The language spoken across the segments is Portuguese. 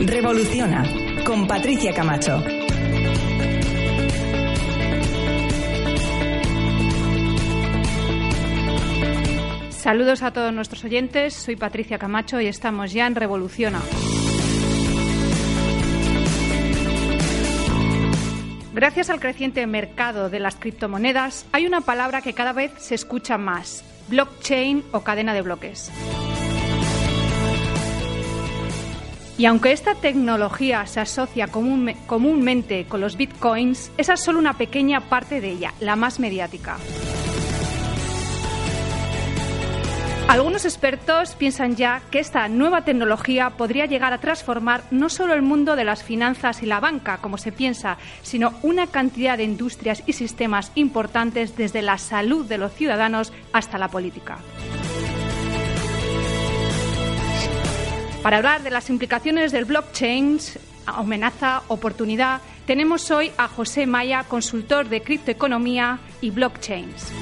Revoluciona con Patricia Camacho. Saludos a todos nuestros oyentes, soy Patricia Camacho y estamos ya en Revoluciona. Gracias al creciente mercado de las criptomonedas, hay una palabra que cada vez se escucha más, blockchain o cadena de bloques. Y aunque esta tecnología se asocia comúnmente con los bitcoins, esa es solo una pequeña parte de ella, la más mediática. Algunos expertos piensan ya que esta nueva tecnología podría llegar a transformar no solo el mundo de las finanzas y la banca, como se piensa, sino una cantidad de industrias y sistemas importantes desde la salud de los ciudadanos hasta la política. Para hablar de las implicaciones del blockchain, amenaza, oportunidad, tenemos hoy a José Maya, consultor de criptoeconomía y blockchains.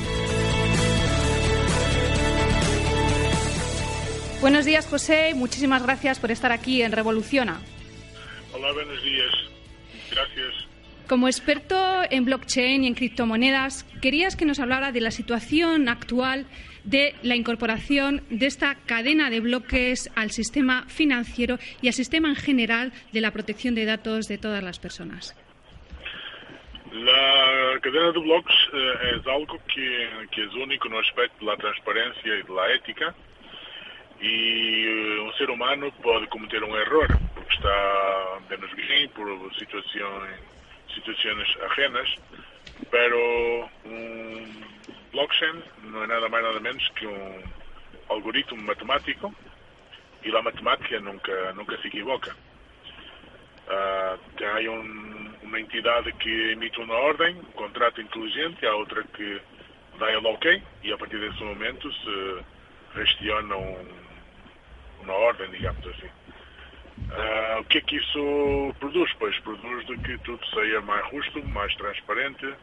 Buenos días, José. Muchísimas gracias por estar aquí en Revoluciona. Hola, buenos días. Gracias. Como experto en blockchain y en criptomonedas, querías que nos hablara de la situación actual de la incorporación de esta cadena de bloques al sistema financiero y al sistema en general de la protección de datos de todas las personas. La cadena de bloques eh, es algo que, que, es único en el aspecto de la transparencia y de la ética y eh, un ser humano puede cometer un error porque está menos bien por situaciones, situaciones ajenas, pero un blockchain não é nada mais nada menos que um algoritmo matemático e a matemática nunca, nunca se equivoca. Uh, tem um, uma entidade que emite uma ordem, um contrato inteligente, há outra que dá ele ok e a partir desse momento se gestiona um, uma ordem, digamos assim. Uh, o que é que isso produz? Pois produz de que tudo seja mais justo, mais transparente,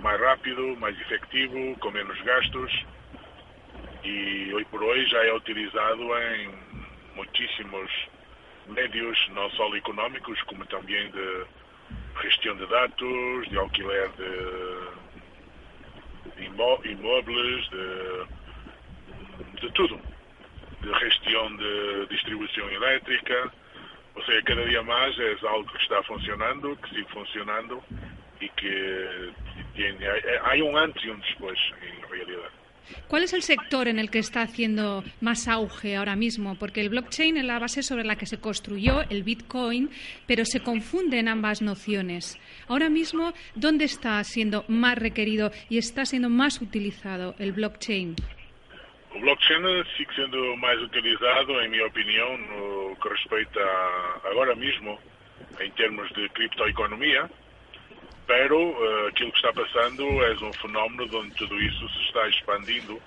mais rápido, mais efetivo, com menos gastos e hoje por hoje já é utilizado em muitíssimos médios, não só económicos, como também de gestão de dados, de alquiler de, de imóveis, de, de tudo, de gestão de distribuição elétrica, ou seja, cada dia mais é algo que está funcionando, que sigue funcionando y que tiene, hay un antes y un después en realidad. ¿Cuál es el sector en el que está haciendo más auge ahora mismo? Porque el blockchain es la base sobre la que se construyó el Bitcoin, pero se confunden ambas nociones. Ahora mismo, ¿dónde está siendo más requerido y está siendo más utilizado el blockchain? El blockchain sigue siendo más utilizado, en mi opinión, no que respecta ahora mismo en términos de criptoeconomía, pero uh, aquilo que está passando é um fenómeno onde tudo isso se está expandindo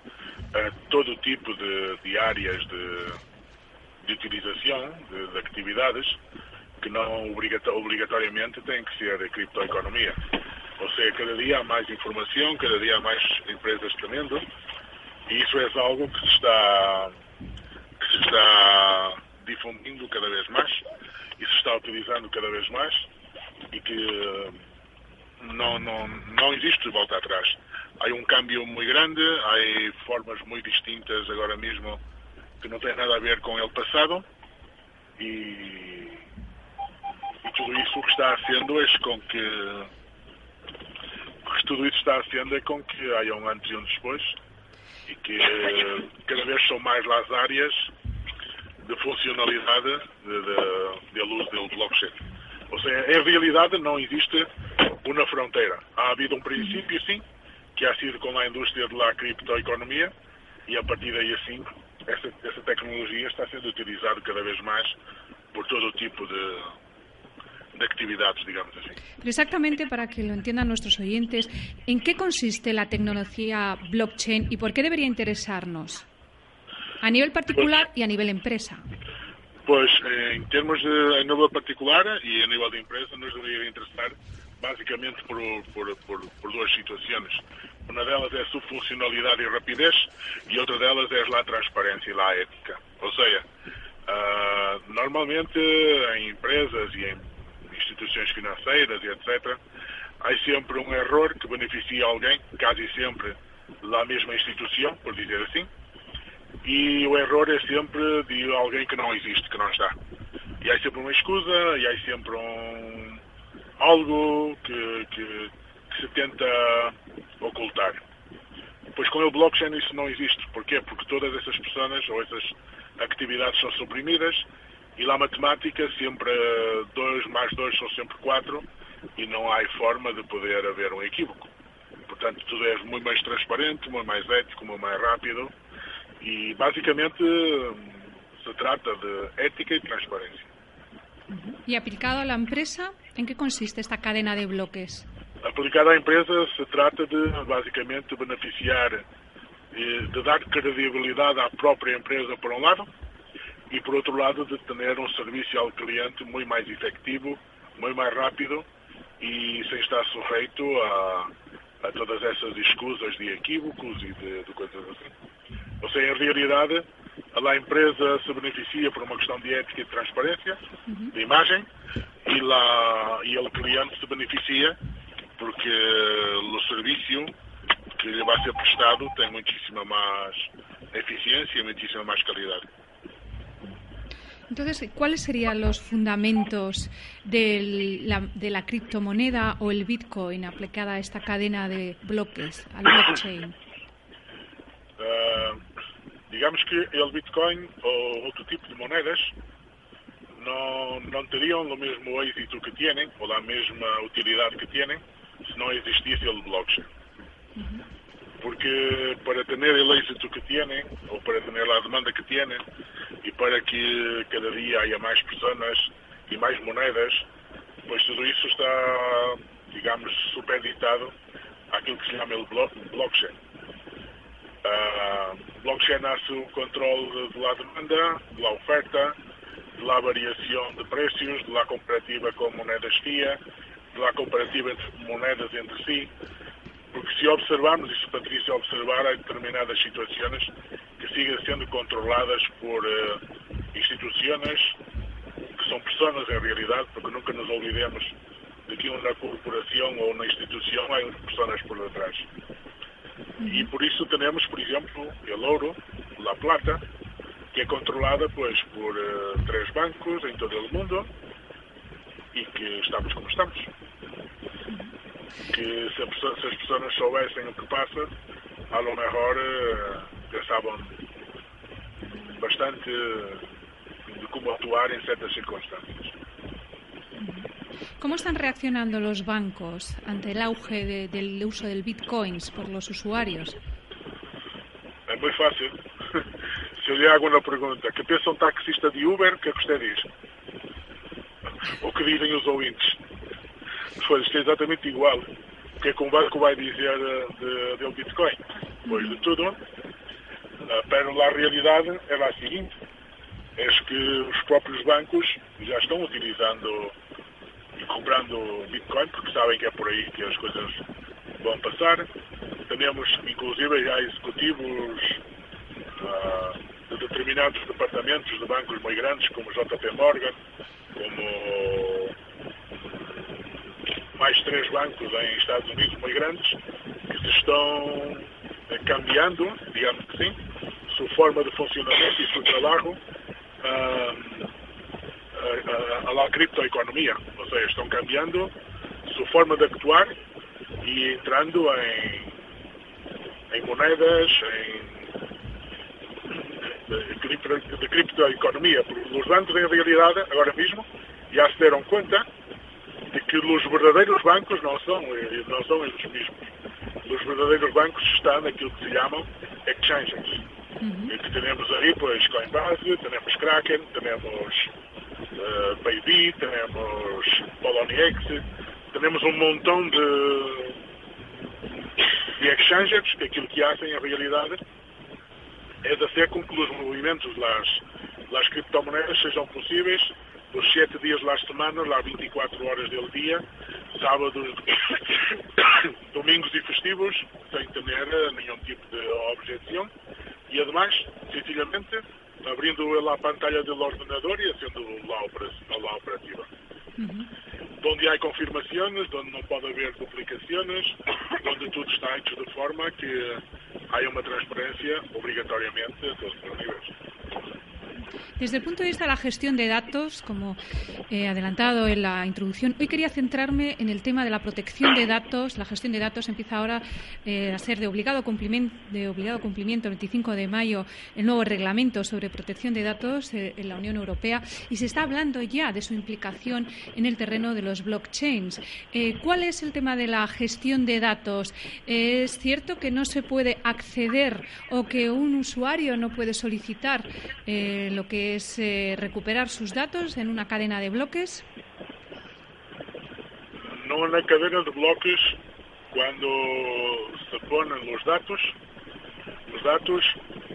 a todo tipo de, de áreas de, de utilização, de, de, atividades, que não obrigatoriamente têm que ser a criptoeconomia. Ou seja, cada dia há mais informação, cada dia há mais empresas tremendo, e isso é algo que se está, que se está difundindo cada vez mais, e se está utilizando cada vez mais, e que não, não, não existe volta atrás. Há um câmbio muito grande, há formas muito distintas agora mesmo que não têm nada a ver com o passado e, e tudo isso o que está sendo é com que, que tudo isso está sendo é com que há um antes e um depois e que cada vez são mais as áreas de funcionalidade de, de, de luz do blockchain. Ou seja, em realidade não existe uma fronteira. Ha havido um princípio, sim, que ha sido com a indústria da criptoeconomia e a partir daí assim, essa, essa tecnologia está sendo utilizada cada vez mais por todo o tipo de, de actividades, digamos así. Pero exactamente para que lo entiendan nuestros oyentes, ¿en qué consiste la tecnología blockchain y por qué debería interesarnos? A nivel particular Pues- y a nivel empresa. Pois, eh, em termos de a nível particular e a nível de empresa, nos deveria interessar basicamente por, por, por, por duas situações. Uma delas é a sua funcionalidade e rapidez e outra delas é a transparência e a ética. Ou seja, ah, normalmente em empresas e em instituições financeiras e etc., há sempre um erro que beneficia alguém, quase sempre da mesma instituição, por dizer assim, e o erro é sempre de alguém que não existe, que não está. E há sempre uma escusa, e há sempre um algo que, que, que se tenta ocultar. Pois com o blockchain isso não existe. Porquê? Porque todas essas pessoas ou essas atividades são suprimidas e lá matemática sempre 2 mais 2 são sempre 4 e não há forma de poder haver um equívoco. Portanto, tudo é muito mais transparente, muito mais ético, muito mais rápido e basicamente se trata de ética y transparencia. Y aplicado la empresa, ¿en qué consiste esta cadena de bloques? Aplicada à empresa se trata de basicamente beneficiar, eh, de dar credibilidade à própria empresa por um lado e por outro lado de ter um serviço ao cliente muito mais efetivo, muito mais rápido e sem estar sujeito a, a todas essas escusas de equívocos e de, de coisas assim. Ou seja, em realidade, a empresa se beneficia por uma questão de ética e de transparência, de imagem, e, lá, e o cliente se beneficia porque o serviço que lhe vai ser prestado tem muitíssima mais eficiência e muitíssima mais qualidade. Entonces, ¿cuáles serían los fundamentos del, la, de la criptomoneda o el Bitcoin aplicada a esta cadena de bloques, al blockchain? Uh, digamos que el Bitcoin o otro tipo de monedas no, no terían lo mismo éxito que tienen o la misma utilidad que tienen si no existiese el blockchain. Uh -huh. Porque para tener el éxito que tienen o para tener la demanda que tienen, e para que cada dia haya mais pessoas e mais moedas, pois tudo isso está, digamos, supeditado àquilo que se chama o blo- blockchain. Ah, blockchain hace o controle de la demanda, de la oferta, de la variação de preços, de la comparativa com moedas FIA, de la comparativa entre moedas entre si, porque se observarmos, e se Patrícia observar, há determinadas situações que siguen sendo controladas por eh, instituições que são pessoas em realidade, porque nunca nos olvidemos de que uma corporação ou uma instituição há pessoas por detrás. E por isso temos, por exemplo, o ouro, a plata, que é controlada pois, por eh, três bancos em todo o mundo e que estamos como estamos. Que se, pessoa- se as pessoas soubessem o que passa, a lo mejor eh, pensavam bastante de como actuar em certas circunstâncias. ¿Cómo están reaccionando los bancos ante el auge de- del uso del Bitcoins por los usuarios? É muito fácil. Se eu lhe hago uma pergunta, que pensa um taxista de Uber, o que é que você diz? O que dizem os ouvintes? Isto é exatamente igual. O que é que um banco vai dizer eh, de, de, Bitcoin? Pois de tudo. Ah, Pero a realidade é a seguinte. É que os próprios bancos já estão utilizando e comprando Bitcoin porque sabem que é por aí que as coisas vão passar. Temos, inclusive, já executivos ah, de determinados departamentos de bancos muito grandes, como JP Morgan, como mais três bancos em Estados Unidos muito grandes, que se estão eh, cambiando, digamos que sim, sua forma de funcionamento e seu trabalho ah, a, a, a la criptoeconomia, ou seja, estão cambiando sua forma de actuar e entrando em, em moedas, em de, cripto, de criptoeconomia. Os bancos, em realidade, agora mesmo, já se deram conta que os verdadeiros bancos não são, eh, não são eles mesmos. Os verdadeiros bancos estão naquilo que se chamam exchanges. E que tenemos aí, pues, Coinbase, tenemos Kraken, tenemos uh, Baby, tenemos Poloniex, tenemos un montón de, de exchanges que aquilo que hacen en realidad es hacer com que os movimentos las, las criptomonedas sejam possíveis os sete dias da semana, lá 24 horas del dia, sábados, domingos e festivos, sem ter nenhum tipo de objeção. E además, sencillamente, abrindo a pantalla do ordenador e sendo lá, lá operativa. Uhum. Donde há confirmações, onde não pode haver duplicações, onde tudo está hecho de forma que há uma transparência obrigatoriamente a todos os níveis. Desde el punto de vista de la gestión de datos, como he adelantado en la introducción, hoy quería centrarme en el tema de la protección de datos. La gestión de datos empieza ahora eh, a ser de obligado, cumplimiento, de obligado cumplimiento el 25 de mayo el nuevo reglamento sobre protección de datos eh, en la Unión Europea y se está hablando ya de su implicación en el terreno de los blockchains. Eh, ¿Cuál es el tema de la gestión de datos? ¿Es cierto que no se puede acceder o que un usuario no puede solicitar lo que es eh, recuperar sus datos en una cadena de bloques? No en la cadena de bloques, cuando se ponen los datos, los datos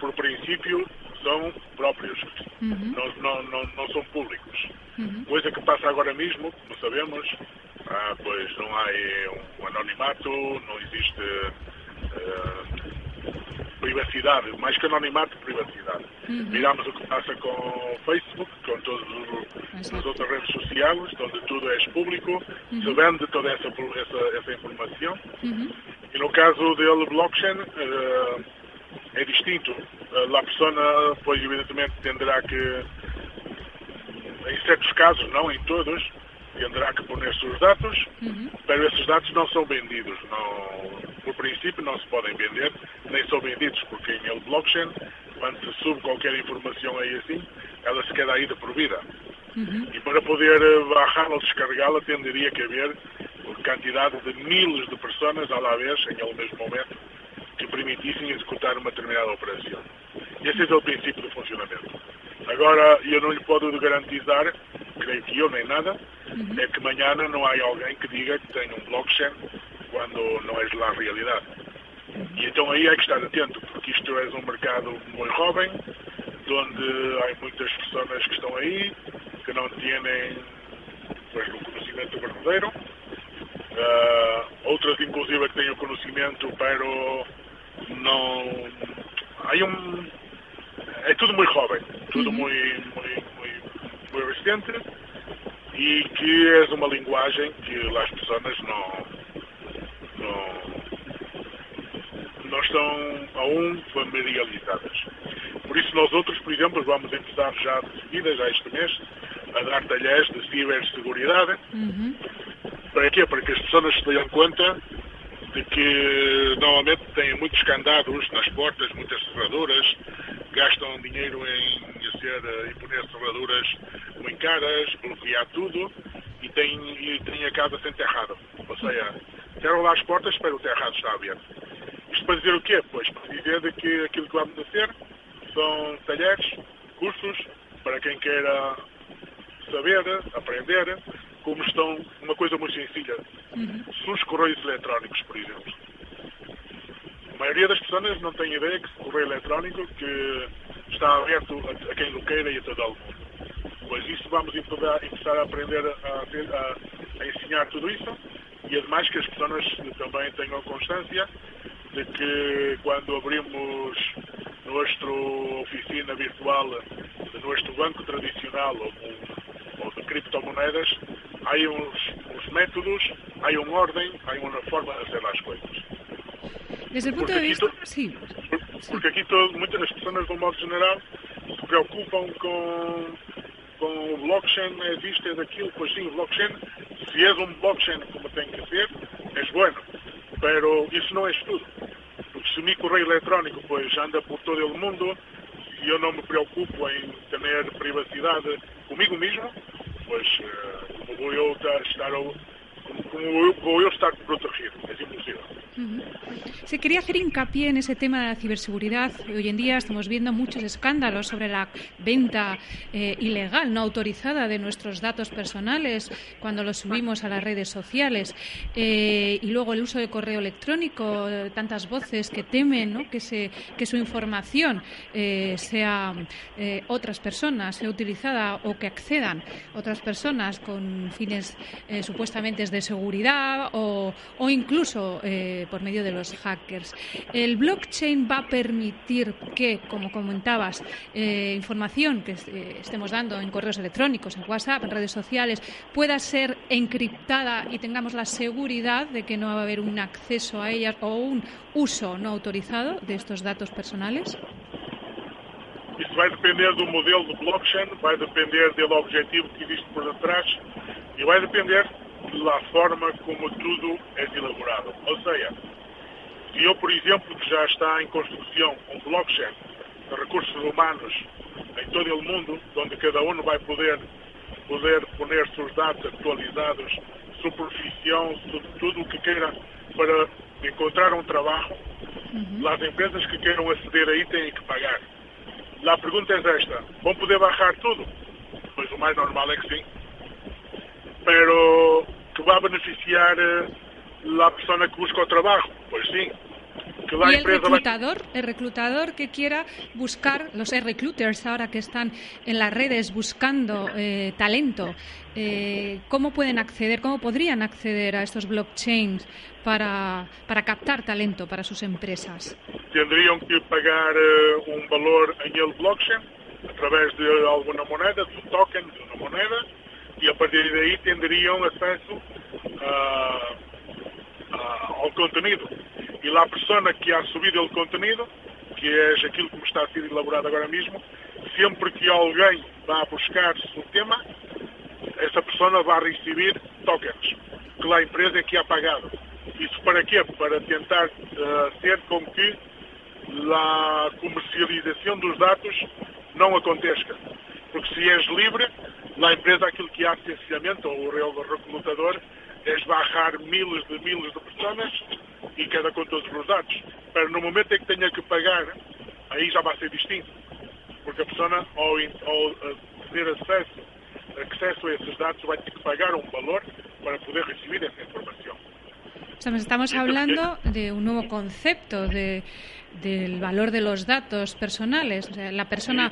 por principio son propios, no, no, no, no, son públicos. Coisa que pasa ahora mismo, como sabemos, ah, pues no hay un, anonimato, no existe eh, privacidade, mais que anonimato, privacidade. Uhum. Miramos o que passa com o Facebook, com todas as outras redes sociais, onde tudo é público, uhum. se vende toda essa, essa, essa informação. Uhum. E no caso dele, blockchain, uh, é distinto. Uh, a pessoa, pois, evidentemente, tenderá que, em certos casos, não em todos, tendrá que poner seus dados, uhum. mas esses dados não são vendidos. Não, por princípio, não se podem vender, nem são vendidos, porque em el blockchain, quando se sube qualquer informação aí assim, ela se queda aí de por vida. Uhum. E para poder eh, baixá-la ou descarregá-la, tenderia que haver quantidade de miles de pessoas à la vez, em el mesmo momento, que permitissem executar uma determinada operação. Esse é o princípio do funcionamento. Agora, eu não lhe posso garantizar, creio que eu nem nada, uhum. é que amanhã não há alguém que diga que tem um blockchain quando não é lá a realidade. E então aí é que estar atento, porque isto é um mercado muito jovem, onde há muitas pessoas que estão aí, que não têm pues, o conhecimento verdadeiro, uh, outras inclusive que têm o conhecimento, pero não... Há um... É tudo muito jovem, tudo uhum. muito, muito, muito, muito recente, e que é uma linguagem que as pessoas não, não, não estão aún familiarizadas. Por isso nós outros, por exemplo, vamos começar já de seguida, já este mês, a dar talheres de ciberseguridade. Uhum. Para quê? Para que as pessoas se tenham conta de que normalmente têm muitos candados nas portas, muitas serraduras, gastam dinheiro em, ser, em poner serraduras muito caras, bloquear tudo e têm, e têm a casa sem terrado. Ou seja, cerram lá as portas para o terrado estar aberto. Isto para dizer o quê? Pois para dizer que aquilo que vamos fazer são talheres, cursos, para quem queira saber, aprender, como estão, uma coisa muito sencilla, uhum. os correios eletrónicos, por exemplo. A maioria das pessoas não tem ideia que o correio eletrónico que está aberto a, a quem o queira e a todo o mundo. Pois isso vamos começar a aprender a, a, a, ensinar tudo isso e ademais que as pessoas também tenham constância de que quando abrimos nossa oficina virtual nosso banco tradicional ou, ou de criptomoedas, há uns, uns métodos, há uma ordem, há uma forma de fazer as coisas. Desde el punto de vista, sí. Porque aqui todo, muitas das pessoas, de um modo geral, se preocupam com, com o blockchain, é visto, é daquilo, pois sim, o blockchain, se és um blockchain como tem que ser, é bueno. Pero isso não é tudo. Porque se meu correio eletrónico pois, anda por todo o mundo e eu não me preocupo em ter privacidade comigo mesmo, pois eh, como vou eu estar, como, como vou eu estar protegido? É impossível. Se quería hacer hincapié en ese tema de la ciberseguridad. Hoy en día estamos viendo muchos escándalos sobre la venta eh, ilegal, no autorizada de nuestros datos personales cuando los subimos a las redes sociales. Eh, y luego el uso de correo electrónico, tantas voces que temen que, su información eh, sea otras personas, sea utilizada o que accedan otras personas con fines supuestamente de seguridad o, o incluso por medio de los hackers. ¿El blockchain va a permitir que, como comentabas, eh, información que eh, estemos dando en correos electrónicos, en WhatsApp, en redes sociales, pueda ser encriptada y tengamos la seguridad de que no va a haber un acceso a ellas o un uso no autorizado de estos datos personales? Isso vai depender do modelo do blockchain, vai depender do objetivo que existe por detrás e vai depender da forma como tudo é elaborado. Ou seja, se eu, por exemplo, que já está em construção um blockchain de recursos humanos em todo o mundo, onde cada um vai poder, poder poner seus dados atualizados, sua profissão, tudo o que queira para encontrar um trabalho, uhum. as empresas que queiram aceder aí têm que pagar. a pergunta é esta, vão poder baixar tudo? Pois o mais normal é que sim. Pero que vai beneficiar eh, a pessoa que busca o trabalho? Pois sim. Que y el reclutador, el reclutador que quiera buscar, los recruiters ahora que están en las redes buscando eh, talento, eh, ¿cómo pueden acceder, cómo podrían acceder a estos blockchains para, para captar talento para sus empresas? Tendrían que pagar un valor en el blockchain a través de alguna moneda, de un token, de una moneda, y a partir de ahí tendrían acceso uh, uh, ao contenido. E lá a pessoa que ha subido o contenido, que é aquilo que está a ser elaborado agora mesmo, sempre que alguém vá buscar o tema, essa pessoa vai receber tokens, que lá a empresa é que ha pagado. Isso para quê? Para tentar uh, ser com que a comercialização dos dados não aconteça. Porque se és livre, lá a empresa aquilo que há essencialmente, ou o recrutador, é esbarrar miles de miles de pessoas e cada com todos os dados. Para no momento em que tenha que pagar, aí já vai ser distinto. Porque a pessoa, ao, ao ter acesso, acesso a esses dados, vai ter que pagar um valor para poder receber essa informação. Estamos hablando de un nuevo concepto de del valor de los datos personales. la persona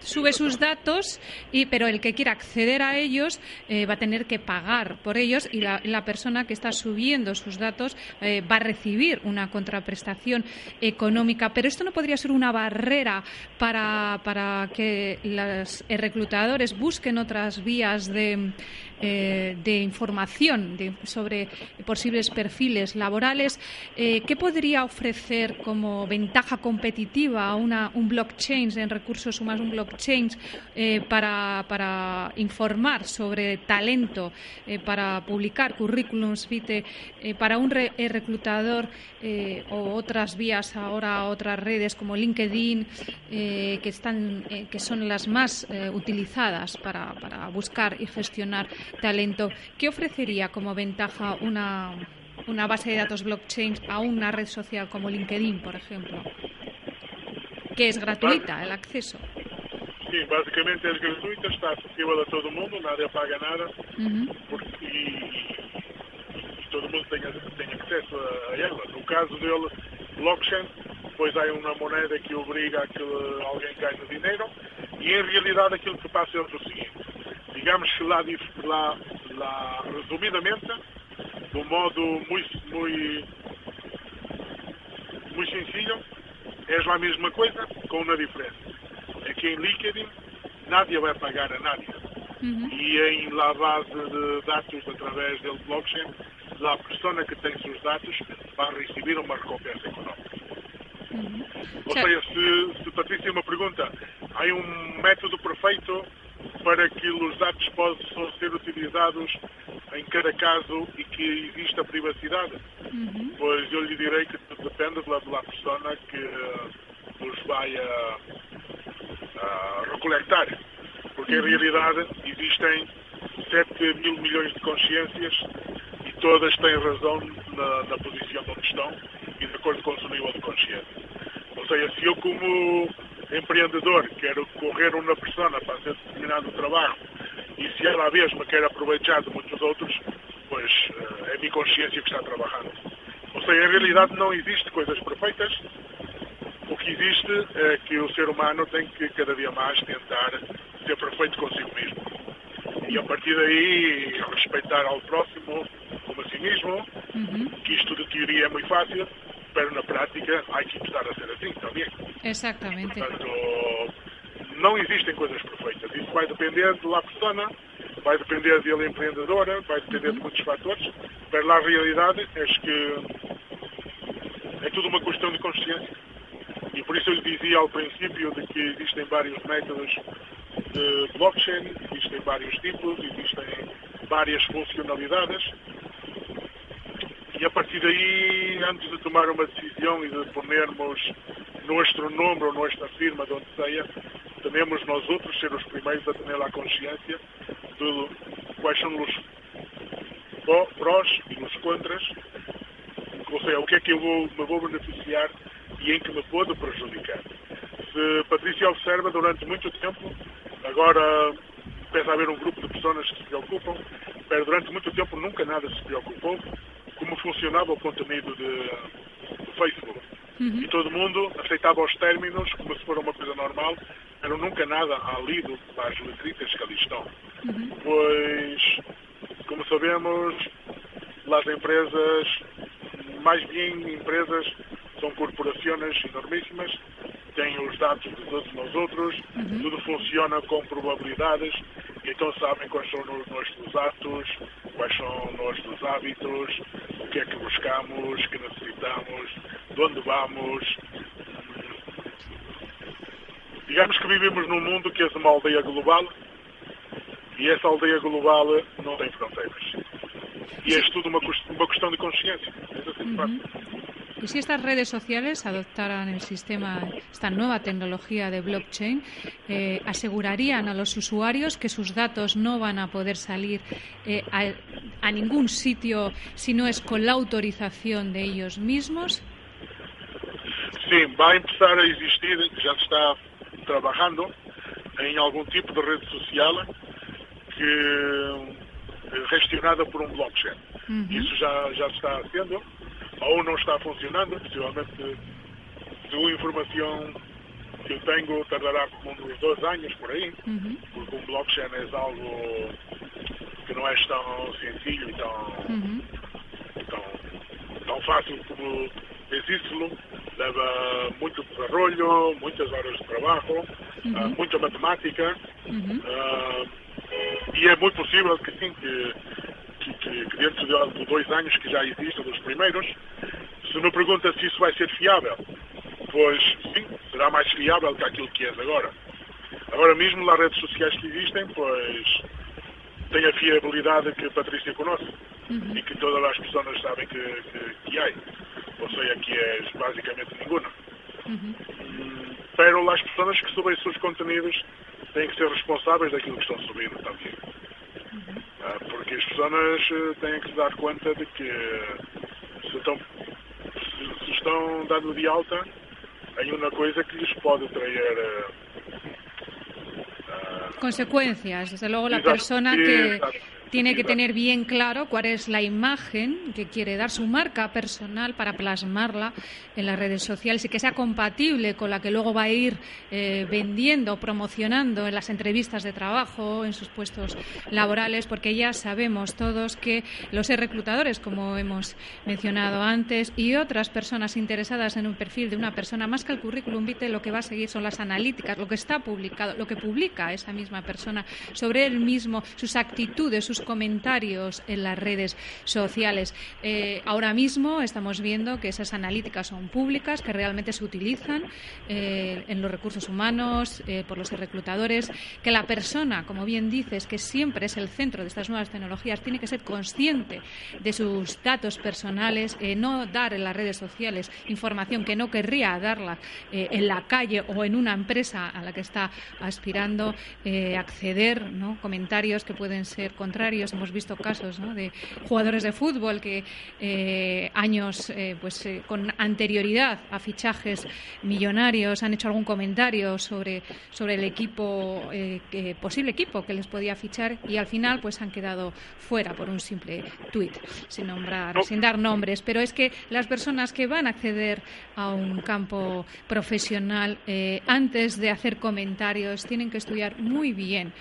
sube, sus datos, y, pero el que quiera acceder a ellos eh, va a tener que pagar por ellos y la, persona que está subiendo sus datos eh, va a recibir una contraprestación económica. Pero esto no podría ser una barrera para, para que los reclutadores busquen otras vías de, eh, de información sobre posibles perfiles laborales. ¿Qué podría ofrecer? como ventaja competitiva una, un blockchain en recursos humanos, un blockchain eh, para, para, informar sobre talento, eh, para publicar currículums eh, para un reclutador o otras vías ahora, otras redes como LinkedIn, que, están, que son las más utilizadas para, para buscar y gestionar talento. ¿Qué ofrecería como ventaja una, una base de datos blockchain a una red social como LinkedIn, por ejemplo? Que es gratuita el acceso. Sí, basicamente es gratuita, está acessível a todo el mundo, nadie paga nada uhum. porque, e, e, todo mundo tem, tem acesso a, a, ela. No caso dele, blockchain, pues hay una moneda que obriga a que alguien ganhe dinero y en realidad aquilo que passa é o seguinte. Digamos que la, la, la resumidamente, de um modo muito, muito, muito sencillo, é a mesma coisa com uma diferença. É que em LinkedIn nadie vai pagar a nadie. Uhum. E em la base de dados através do blockchain, a pessoa que tem seus dados vai receber uma recompensa económica. Uhum. Ou seja, se, se Patrícia me pergunta, há um método perfeito para que os dados possam ser utilizados em cada caso e que exista privacidade? Uhum. Pois eu lhe direi que depende da, da pessoa que uh, os vai a, a recolectar. Porque uhum. em realidade existem 7 mil milhões de consciências e todas têm razão na, na posição onde estão e de acordo com o seu nível de consciência. Ou seja, se eu como empreendedor quero correr uma persona para fazer determinado trabalho e se ela mesma quer aproveitar de muitos outros, pois eh, é a minha consciência que está trabalhando. Ou seja, em realidade não existe coisas perfeitas. O que existe é que o ser humano tem que cada dia mais tentar ser perfeito consigo mesmo. E a partir daí respeitar ao próximo como a si mesmo, uhum. que isto de teoria é muito fácil, mas na prática há que estar a ser assim também. Exatamente. Portanto, não existem coisas perfeitas. Isso vai depender da persona, vai depender dele empreendedora, vai depender de muitos fatores, mas lá a realidade é que é tudo uma questão de consciência. E por isso eu lhe dizia ao princípio de que existem vários métodos de blockchain, existem vários tipos, existem várias funcionalidades. E a partir daí, antes de tomar uma decisão e de ponermos nosso nome ou nossa firma, de onde seja, temos nós outros ser os primeiros a ter a consciência de quais são os prós e os contras, ou seja, o que é que eu vou, me vou beneficiar e em que me pode prejudicar. Se Patrícia observa durante muito tempo, agora pensa haver um grupo de pessoas que se preocupam, mas durante muito tempo nunca nada se preocupou como funcionava o conteúdo de. Uhum. E todo mundo aceitava os términos como se fosse uma coisa normal, mas nunca nada há lido as letritas que ali estão. Uhum. Pois, como sabemos, as empresas, mais bem empresas, são corporações enormíssimas, têm os dados de todos nós outros, uhum. tudo funciona com probabilidades, então sabem quais são os nossos atos, quais são os nossos hábitos, o que é que buscamos, que necessitamos, de onde vamos. Digamos que vivemos num mundo que é uma aldeia global e essa aldeia global não tem fronteiras. Y es tudo uma, uma questão de consciência. Y si estas redes sociales adoptaran el sistema, esta nueva tecnología de blockchain, eh, asegurarían a los usuarios que sus datos no van a poder salir eh, a, a, ningún sitio si no es con la autorización de ellos mismos? Sí, va a empezar a existir, ya está trabajando en algún tipo de red social que gestionada por um blockchain. Uhum. Isso já, já está sendo, ou não está funcionando, possivelmente, a informação que eu tenho, tardará como uns dois anos por aí, uhum. porque um blockchain é algo que não é tão sencillo e tão, uhum. tão, tão fácil como existe-lo. Leva muito desarrollo, muitas horas de trabalho, uh, muita matemática. Uh, e é muito possível que sim, que, que, que dentro de dois anos que já existem dos primeiros, se me pergunta se isso vai ser fiável, pois sim, será mais fiável que aquilo que é agora. Agora mesmo nas redes sociais que existem, pois tem a fiabilidade que a Patrícia conhece uhum. e que todas as pessoas sabem que, que, que há. Ou seja, que é basicamente nenhuma. Uhum. Hum, pero as pessoas que subem seus conteúdos têm que ser responsáveis daquilo que estão subindo também. Uhum. Ah, porque as pessoas eh, têm que se dar conta de que se estão, se, estão dando de alta em uma coisa que lhes pode trazer uh, consecuencias. Desde luego, la persona que, tiene que tener bien claro cuál es la imagen que quiere dar, su marca personal para plasmarla en las redes sociales y que sea compatible con la que luego va a ir eh, vendiendo, promocionando en las entrevistas de trabajo, en sus puestos laborales, porque ya sabemos todos que los reclutadores, como hemos mencionado antes, y otras personas interesadas en un perfil de una persona, más que el currículum vitae, lo que va a seguir son las analíticas, lo que está publicado, lo que publica esa misma persona sobre él mismo, sus actitudes, sus comentarios en las redes sociales. Eh, ahora mismo estamos viendo que esas analíticas son públicas, que realmente se utilizan eh, en los recursos humanos, eh, por los reclutadores, que la persona, como bien dices, que siempre es el centro de estas nuevas tecnologías, tiene que ser consciente de sus datos personales, no dar en las redes sociales información que no querría darla en la calle o en una empresa a la que está aspirando, acceder, comentarios que pueden ser contrarios comentarios. Hemos visto casos de jugadores de fútbol que eh, años eh, pues eh, con anterioridad a fichajes millonarios han hecho algún comentario sobre, sobre el equipo, que, posible equipo que les podía fichar y al final pues han quedado fuera por un simple tuit, sin nombrar, sin dar nombres. Pero es que las personas que van a acceder a un campo profesional antes de hacer comentarios tienen que estudiar muy bien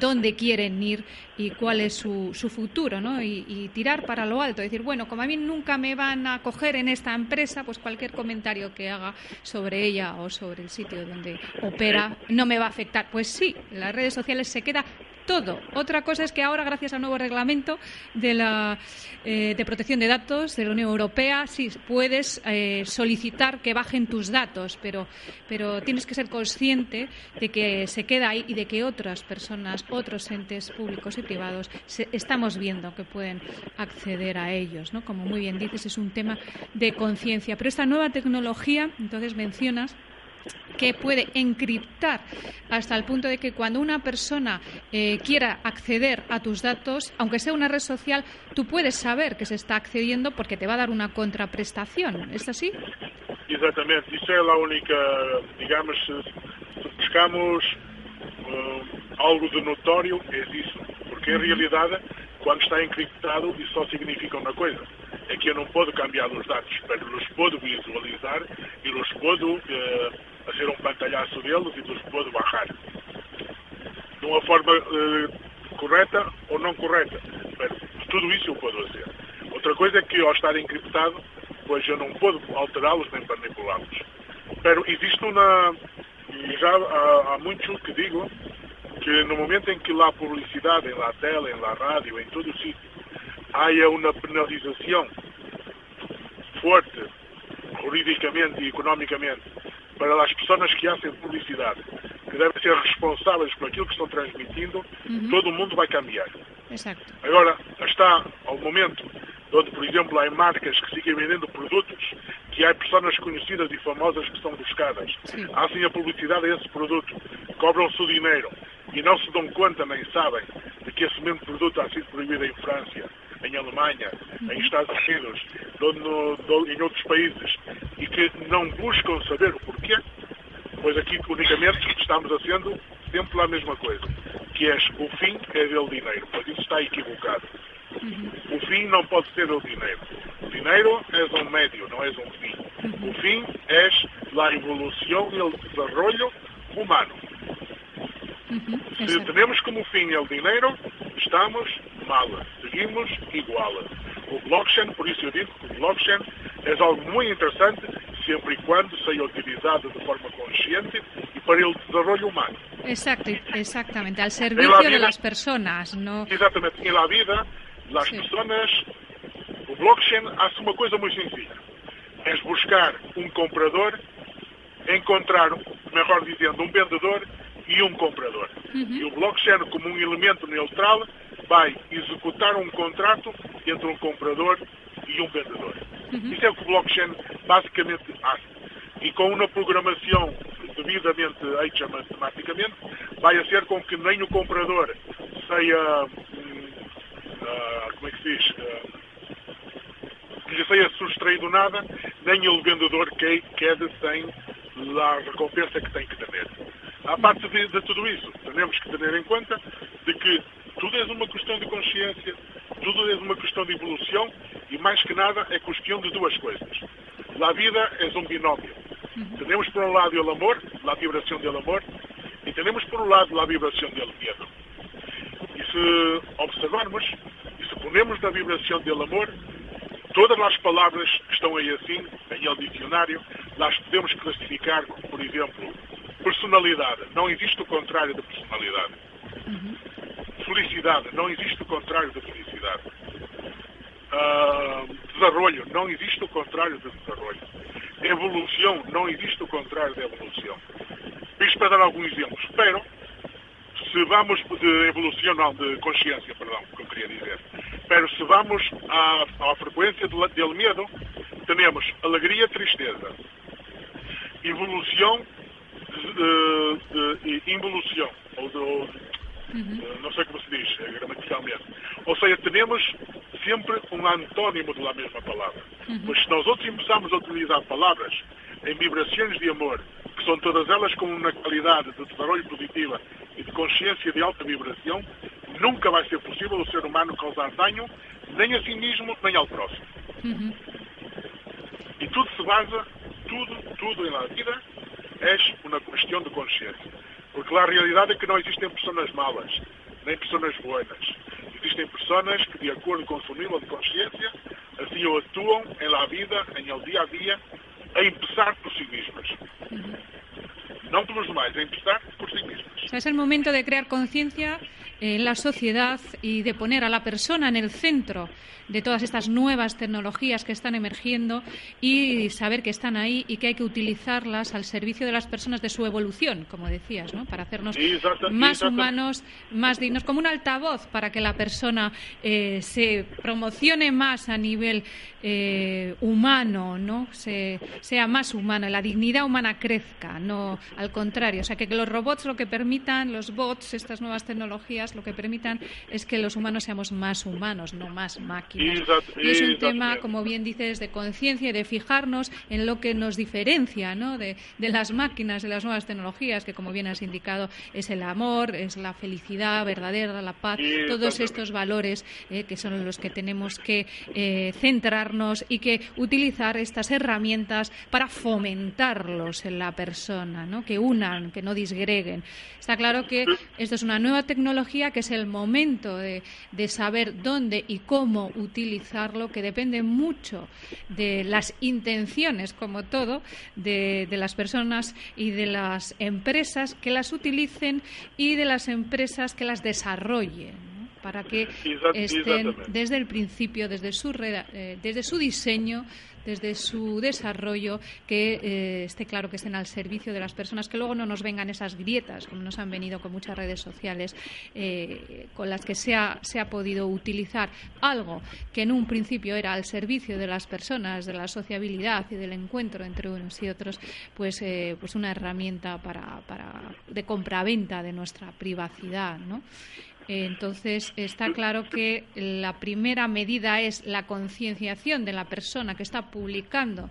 dónde quieren ir y cuál su, futuro, ¿no? Y, tirar para lo alto, decir, bueno, como a mí nunca me van a coger en esta empresa, pues cualquier comentario que haga sobre ella o sobre el sitio donde opera no me va a afectar. Pues sí, las redes sociales se queda todo. Otra cosa es que ahora, gracias al nuevo reglamento de, la, eh, de protección de datos de la Unión Europea, sí puedes eh, solicitar que bajen tus datos, pero, pero tienes que ser consciente de que se queda ahí y de que otras personas, otros entes públicos y privados, estamos viendo que pueden acceder a ellos. ¿no? Como muy bien dices, es un tema de conciencia. Pero esta nueva tecnología, entonces mencionas, que puede encriptar hasta el punto de que cuando una persona eh, quiera acceder a tus datos, aunque sea una red social, tú puedes saber que se está accediendo porque te va a dar una contraprestación. ¿Es así? Exatamente. Isso é a única, digamos, se buscamos uh, algo de notório, é isso. Porque, em realidade, quando está encriptado, isso só significa uma coisa. É que eu não posso cambiar os dados, mas os posso visualizar e os posso... Uh, fazer um pantalhaço deles e dos pode baixar. De uma forma uh, correta ou não correta. Mas tudo isso eu posso fazer. Outra coisa é que ao estar encriptado, pois eu não posso alterá-los nem manipulá-los. Mas existe uma. Já há, há muitos que digo que no momento em que lá publicidade, em lá tela, em lá rádio, em todo o sítio, há uma penalização forte, juridicamente e economicamente, para as pessoas que fazem publicidade, que devem ser responsáveis por aquilo que estão transmitindo, uhum. todo o mundo vai cambiar. Exacto. Agora, está ao momento onde, por exemplo, há marcas que seguem vendendo produtos que há pessoas conhecidas e famosas que são buscadas. Sim. Hacem a publicidade a esse produto, cobram-se o dinheiro e não se dão conta nem sabem de que esse mesmo produto ha sido proibido em França, em Alemanha, uhum. em Estados Unidos, no, no, em outros países e que não buscam saber o porquê, pois aqui unicamente estamos fazendo sempre a mesma coisa, que é o fim é dele dinheiro, pois isso está equivocado. Uhum. O fim não pode ser o dinheiro. O dinheiro é um médio, não é um fim. Uhum. O fim é a evolução e o desenvolvimento humano. Uhum. Se temos como fim o dinheiro, estamos mal, seguimos igual. O blockchain, por isso eu digo que o blockchain é algo muito interessante sempre e quando seja utilizado de forma consciente e para o desenvolvimento humano. Exacto, exactamente, al servicio vida, de las personas, ¿no? Exatamente, em la vida, las sí. personas, o blockchain hace uma coisa muito sencilla, é buscar um comprador, encontrar, melhor dizendo, um vendedor e um comprador. Uhum. E o blockchain, como um elemento neutral, vai executar um contrato entre um comprador e um vendedor. Uhum. Isso é o que o blockchain basicamente faz. E com uma programação devidamente hecha matematicamente, vai a ser com que nem o comprador seja, uh, como é que se diz, uh, que lhe seja sustraído nada, nem o vendedor que quede sem a recompensa que tem que ter. À parte de, de tudo isso, temos que ter em conta de que tudo é uma questão de consciência, tudo é uma questão de evolução e mais que nada é questão de duas coisas. A vida é um binómio. Uhum. Temos por um lado o amor, a vibração do amor, e temos por um lado a vibração do medo. E se observarmos, e se ponemos na vibração do amor, todas as palavras que estão aí assim, em el dicionário, nós podemos classificar como, por exemplo, personalidade. Não existe o contrário da personalidade. Uhum felicidade, não existe o contrário da felicidade. Uh, desarrollo, não existe o contrário de desarrollo. Evolução, não existe o contrário da evolução. Isto para dar alguns exemplos. Pero, se vamos de evolução, não, de consciência, perdão, que eu queria dizer. Pero se vamos à, à frequência do, do medo, temos alegria, tristeza. Evolução, de, de, de involução, ou de, Uh, não sei como se diz gramaticalmente. Ou seja, temos sempre um antónimo da mesma palavra. Mas se nós outros começarmos a utilizar palavras em vibrações de amor, que são todas elas com uma qualidade de desenvolvimento positiva e de consciência de alta vibração, nunca vai ser possível o ser humano causar dano nem a si mesmo, nem ao próximo. E tudo se basa, tudo, tudo em la vida é uma questão de consciência. Porque a realidade é que não existem pessoas malas, nem pessoas boas. Existem pessoas que, de acordo com o seu nível de consciência, assim atuam em la vida, em el dia a dia, a empezar por si mesmas. No por los demás, a empezar por sí mismas. O sea, es el momento de crear conciencia en la sociedad y de poner a la persona en el centro de todas estas nuevas tecnologías que están emergiendo y saber que están ahí y que hay que utilizarlas al servicio de las personas de su evolución, como decías, ¿no? Para hacernos más humanos, más dignos, como un altavoz para que la persona eh, se promocione más a nivel eh, humano, ¿no? Se- sea más humana, la dignidad humana crezca, no al contrario. O sea, que los robots lo que permitan, los bots, estas nuevas tecnologías, lo que permitan es que los humanos seamos más humanos, no más máquinas. Y es un tema, como bien dices, de conciencia y de fijarnos en lo que nos diferencia ¿no? de, de las máquinas, de las nuevas tecnologías, que como bien has indicado es el amor, es la felicidad verdadera, la paz, todos estos valores eh, que son los que tenemos que eh, centrarnos y que utilizar estas herramientas para fomentarlos en la persona, ¿no? que unan, que no disgreguen. Está claro que esto es una nueva tecnología que es el momento de, de saber dónde y cómo utilizarlo, que depende mucho de las intenciones, como todo, de, de las personas y de las empresas que las utilicen y de las empresas que las desarrollen. Para que estén desde el principio, desde su, eh, desde su diseño, desde su desarrollo, que eh, esté claro que estén al servicio de las personas, que luego no nos vengan esas grietas, como nos han venido con muchas redes sociales, eh, con las que se ha, se ha podido utilizar algo que en un principio era al servicio de las personas, de la sociabilidad y del encuentro entre unos y otros, pues, eh, pues una herramienta para, para, de compraventa de nuestra privacidad, ¿no? Entonces, está claro que la primera medida es la concienciación de la persona que está publicando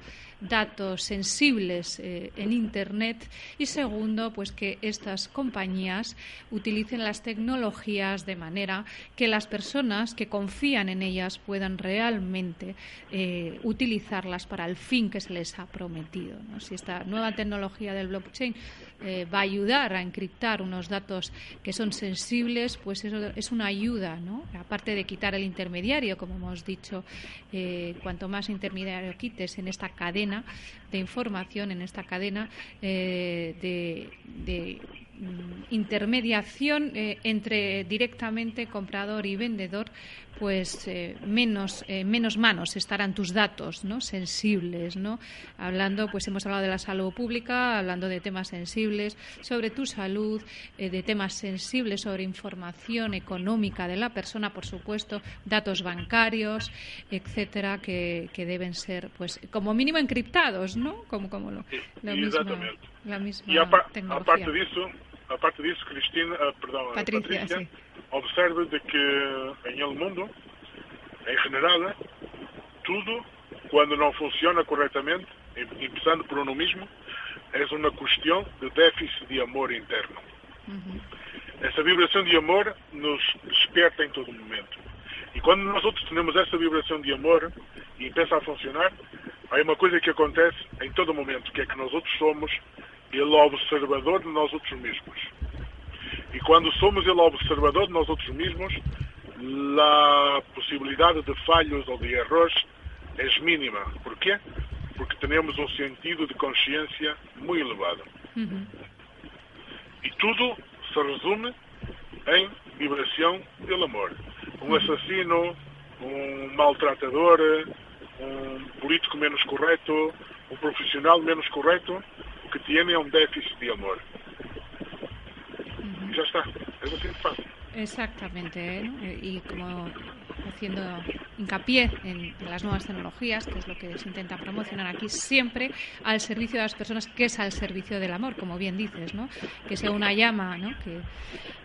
datos sensibles eh, en Internet y segundo, pues que estas compañías utilicen las tecnologías de manera que las personas que confían en ellas puedan realmente eh, utilizarlas para el fin que se les ha prometido. Si esta nueva tecnología del blockchain eh, va a ayudar a encriptar unos datos que son sensibles, pues eso es una ayuda, ¿no? Aparte de quitar el intermediario, como hemos dicho, cuanto más intermediario quites en esta cadena de información, en esta cadena eh, de, mm, intermediación eh, entre directamente comprador y vendedor, pues eh, menos eh, menos manos estarán tus datos, ¿no? Sensibles, ¿no? Hablando, pues hemos hablado de la salud pública, hablando de temas sensibles sobre tu salud, eh, de temas sensibles sobre información económica de la persona, por supuesto, datos bancarios, etcétera, que, que deben ser, pues, como mínimo encriptados, ¿no? Como como lo, la misma la misma tecnología. parte disso, a parte disso, Cristina, ah, perdão, Patrícia, Patrícia, observa de que em el mundo, em general, tudo quando não funciona corretamente, em- começando por uno mesmo, é uma questão de déficit de amor interno. Essa vibração de amor nos desperta em todo momento. E quando nós outros temos essa vibração de amor e começa a funcionar, há uma coisa que acontece em todo momento, que é que nós outros somos ele observador de nós outros mesmos. E quando somos ele observador de nós outros mesmos, a possibilidade de falhos ou de erros é mínima. Por quê? Porque temos um sentido de consciência muito elevado. E tudo se resume em vibração pelo amor. Um assassino, um maltratador, um político menos correto, um profissional menos correto, que tiene un déficit de amor. Uh -huh. Y ya está, es fácil. Exactamente, ¿eh? y como haciendo hincapié en, las nuevas tecnologías, que es lo que se intenta promocionar aquí, siempre al servicio de las personas, que es al servicio del amor, como bien dices, ¿no? Que sea una llama, ¿no?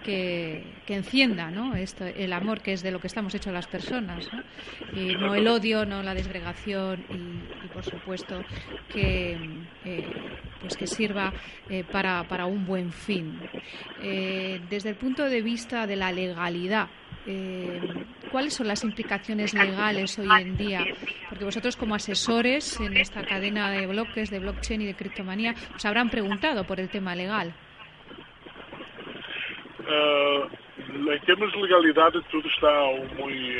Que, que, encienda, ¿no? Esto, el amor, que es de lo que estamos hechos las personas, ¿no? El odio, no la desgregación y, por supuesto, que, eh, pues que sirva eh, para, para, un buen fin. Eh, desde el punto de vista de la legalidad, eh, ¿cuáles son las implicaciones legales hoy en día? Porque vosotros como asesores en esta cadena de bloques, de blockchain y de criptomanía, os habrán preguntado por el tema legal. Uh, em termos de legalidade, tudo está muy,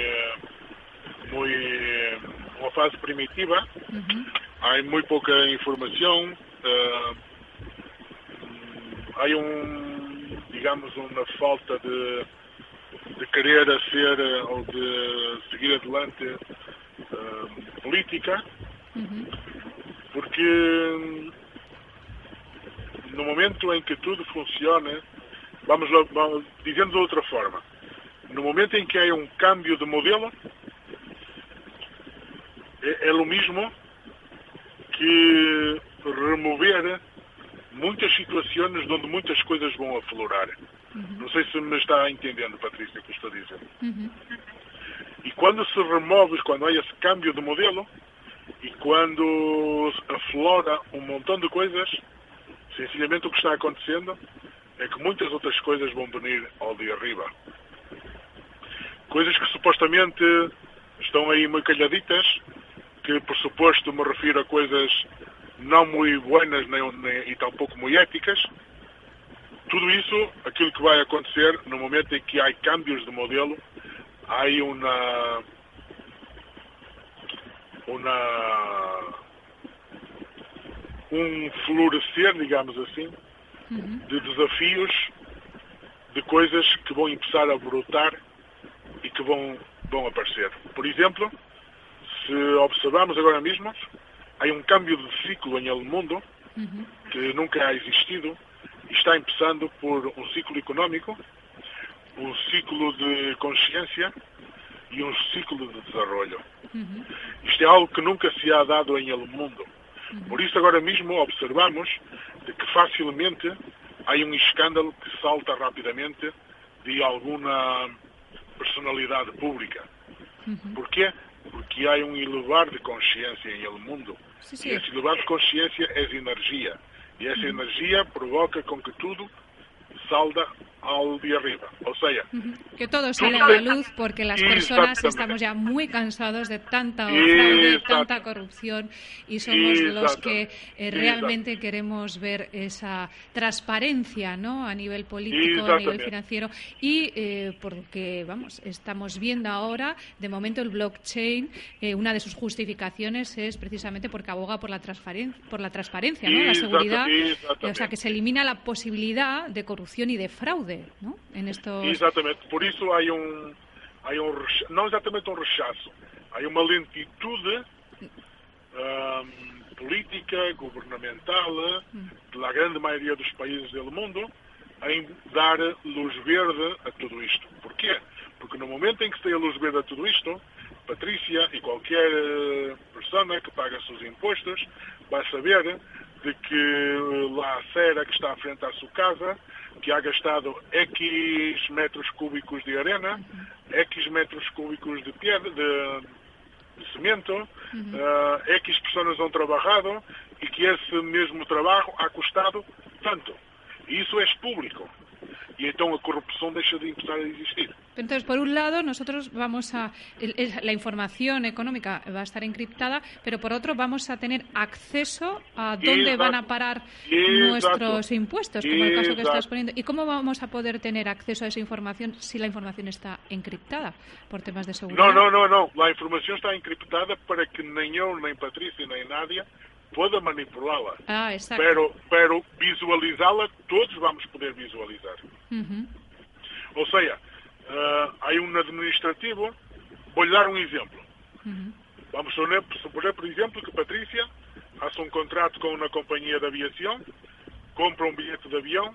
muy uma fase primitiva. Uh Há muito pouca informação. Uh, há um, digamos, uma falta de de querer ser eh, ou de seguir adelante uh, política, uhum. porque no momento em que tudo funciona, vamos, vamos dizendo de outra forma, no momento em que há um cambio de modelo, é, é o mesmo que remover muitas situações onde muitas coisas vão aflorar. Uhum. Não sei se me está entendendo, Patrícia, o que estou a dizer. Uhum. E quando se remove, quando há esse câmbio de modelo, e quando aflora um montão de coisas, sencillamente o que está acontecendo é que muitas outras coisas vão venir ao de arriba. Coisas que supostamente estão aí muito calhaditas, que por suposto me refiro a coisas não muito buenas nem, nem, e tampouco muito éticas, tudo isso, aquilo que vai acontecer no momento em que há cambios de modelo, há uma, uma um florescer, digamos assim, uhum. de desafios, de coisas que vão começar a brotar e que vão, vão aparecer. Por exemplo, se observarmos agora mesmo, há um câmbio de ciclo em el mundo uhum. que nunca ha existido está começando por um ciclo económico, um ciclo de consciência e um ciclo de desenvolvimento. Uhum. Isto é algo que nunca se ha dado em el mundo. Uhum. Por isso, agora mesmo, observamos de que facilmente há um escândalo que salta rapidamente de alguma personalidade pública. Uhum. Porquê? Porque há um elevar de consciência em el mundo. Sim, sim. E esse elevar de consciência é energia. E essa energia provoca com que tudo salda al de arriba. O sea, que todo sale a la luz porque las personas estamos ya muy cansados de tanta fraude, tanta corrupción y somos los que eh, realmente queremos ver esa transparencia, ¿no? A nivel político, a nivel financiero y eh, porque vamos, estamos viendo ahora, de momento el blockchain, eh, una de sus justificaciones es precisamente porque aboga por la transparencia, por la transparencia, ¿no? La seguridad, o sea, que se elimina la posibilidad de corrupción y de fraude ¿no? En. Exatamente, por isso há um, não exatamente um rechaço, há uma lentitude um, política, governamental, pela grande maioria dos países do mundo, em dar luz verde a tudo isto. Porquê? Porque no momento em que se tem a luz verde a tudo isto, Patrícia e qualquer eh, pessoa que paga seus impostos vai saber de que lá a Sera que está à frente à sua casa que ha gastado X metros cúbicos de arena, X metros cúbicos de piedra, de, de cimento, uhum. uh, X pessoas han trabalhado e que esse mesmo trabalho ha custado tanto. E isso é público. Y entonces la corrupción deja de empezar a existir. Entonces, por un lado, nosotros vamos a. La información económica va a estar encriptada, pero por otro, vamos a tener acceso a dónde van a parar nuestros impuestos, como el caso que estás poniendo. ¿Y cómo vamos a poder tener acceso a esa información si la información está encriptada por temas de seguridad? No, no, no, no. La información está encriptada para que ni yo, ni Patricia, ni nadie pueda manipulá-la. Ah. Pero, pero visualizá-la, todos vamos poder visualizar. Uhum. Ou seja, uh, há um administrativo, vou-lhe dar um exemplo. Uhum. Vamos supor, por exemplo, que Patrícia faça um contrato com uma companhia de aviação, compra um bilhete de avião